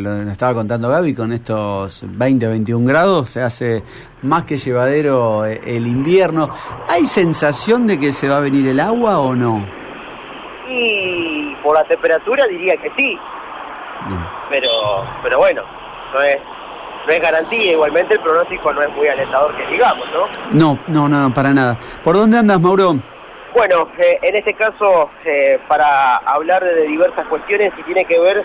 Lo estaba contando Gaby, con estos 20, 21 grados se hace más que llevadero eh, el invierno. ¿Hay sensación de que se va a venir el agua o no? Y por la temperatura diría que sí. Pero, pero bueno, no es, no es garantía. Igualmente el pronóstico no es muy alentador que digamos, ¿no? No, no, no, para nada. ¿Por dónde andas, Mauro? Bueno, eh, en este caso, eh, para hablar de diversas cuestiones y tiene que ver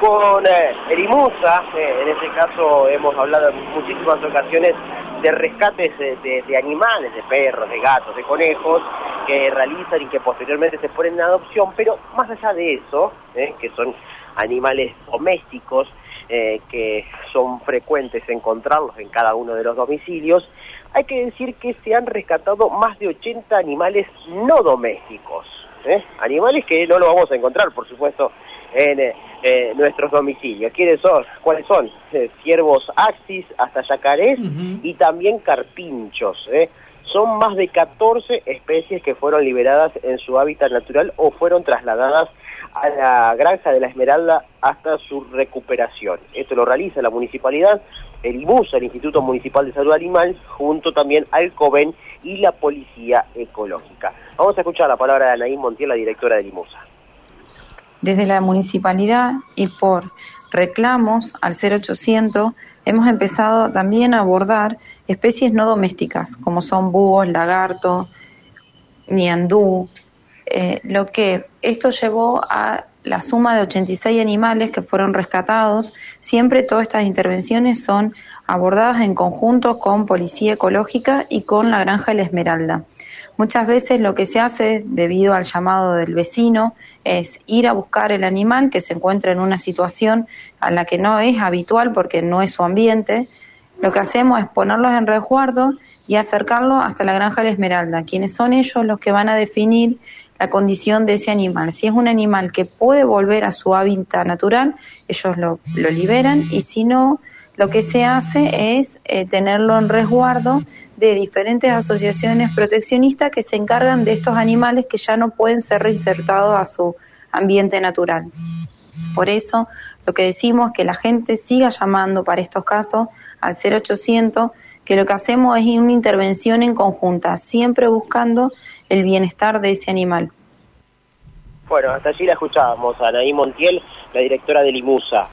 con eh, el IMUSA, eh, en este caso hemos hablado en muchísimas ocasiones de rescates de, animales, de perros, de gatos, de conejos, que realizan y que posteriormente se ponen en adopción, pero más allá de eso, eh, que son animales domésticos, que son frecuentes encontrarlos en cada uno de los domicilios, hay que decir que se han rescatado más de 80 animales no domésticos, animales que no lo vamos a encontrar, por supuesto, en eh, nuestros domicilios. ¿Quiénes son? ¿Cuáles son? Eh, ciervos axis hasta yacarés y también carpinchos. ¿eh? Son más de 14 especies que fueron liberadas en su hábitat natural o fueron trasladadas a la granja de la Esmeralda hasta su recuperación. Esto lo realiza la municipalidad, el IMUSA, el Instituto Municipal de Salud Animal, junto también al COVEN y la Policía Ecológica. Vamos a escuchar la palabra de Anaí Montiel, la directora del IMUSA desde la municipalidad y por reclamos al 0800 hemos empezado también a abordar especies no domésticas como son búhos, lagarto, niandú, eh, lo que esto llevó a la suma de 86 animales que fueron rescatados. Siempre todas estas intervenciones son abordadas en conjunto con Policía Ecológica y con la Granja La Esmeralda. Muchas veces lo que se hace debido al llamado del vecino es ir a buscar el animal que se encuentra en una situación a la que no es habitual porque no es su ambiente. Lo que hacemos es ponerlos en resguardo y acercarlo hasta la granja de la Esmeralda, quienes son ellos los que van a definir la condición de ese animal. Si es un animal que puede volver a su hábitat natural, ellos lo, liberan y si no, lo que se hace es eh, tenerlo en resguardo de diferentes asociaciones proteccionistas que se encargan de estos animales que ya no pueden ser reinsertados a su ambiente natural. Por eso, lo que decimos es que la gente siga llamando para estos casos al 0800, que lo que hacemos es una intervención en conjunta, siempre buscando el bienestar de ese animal. Bueno, hasta allí la escuchábamos a Anaí Montiel, la directora del IMUSA.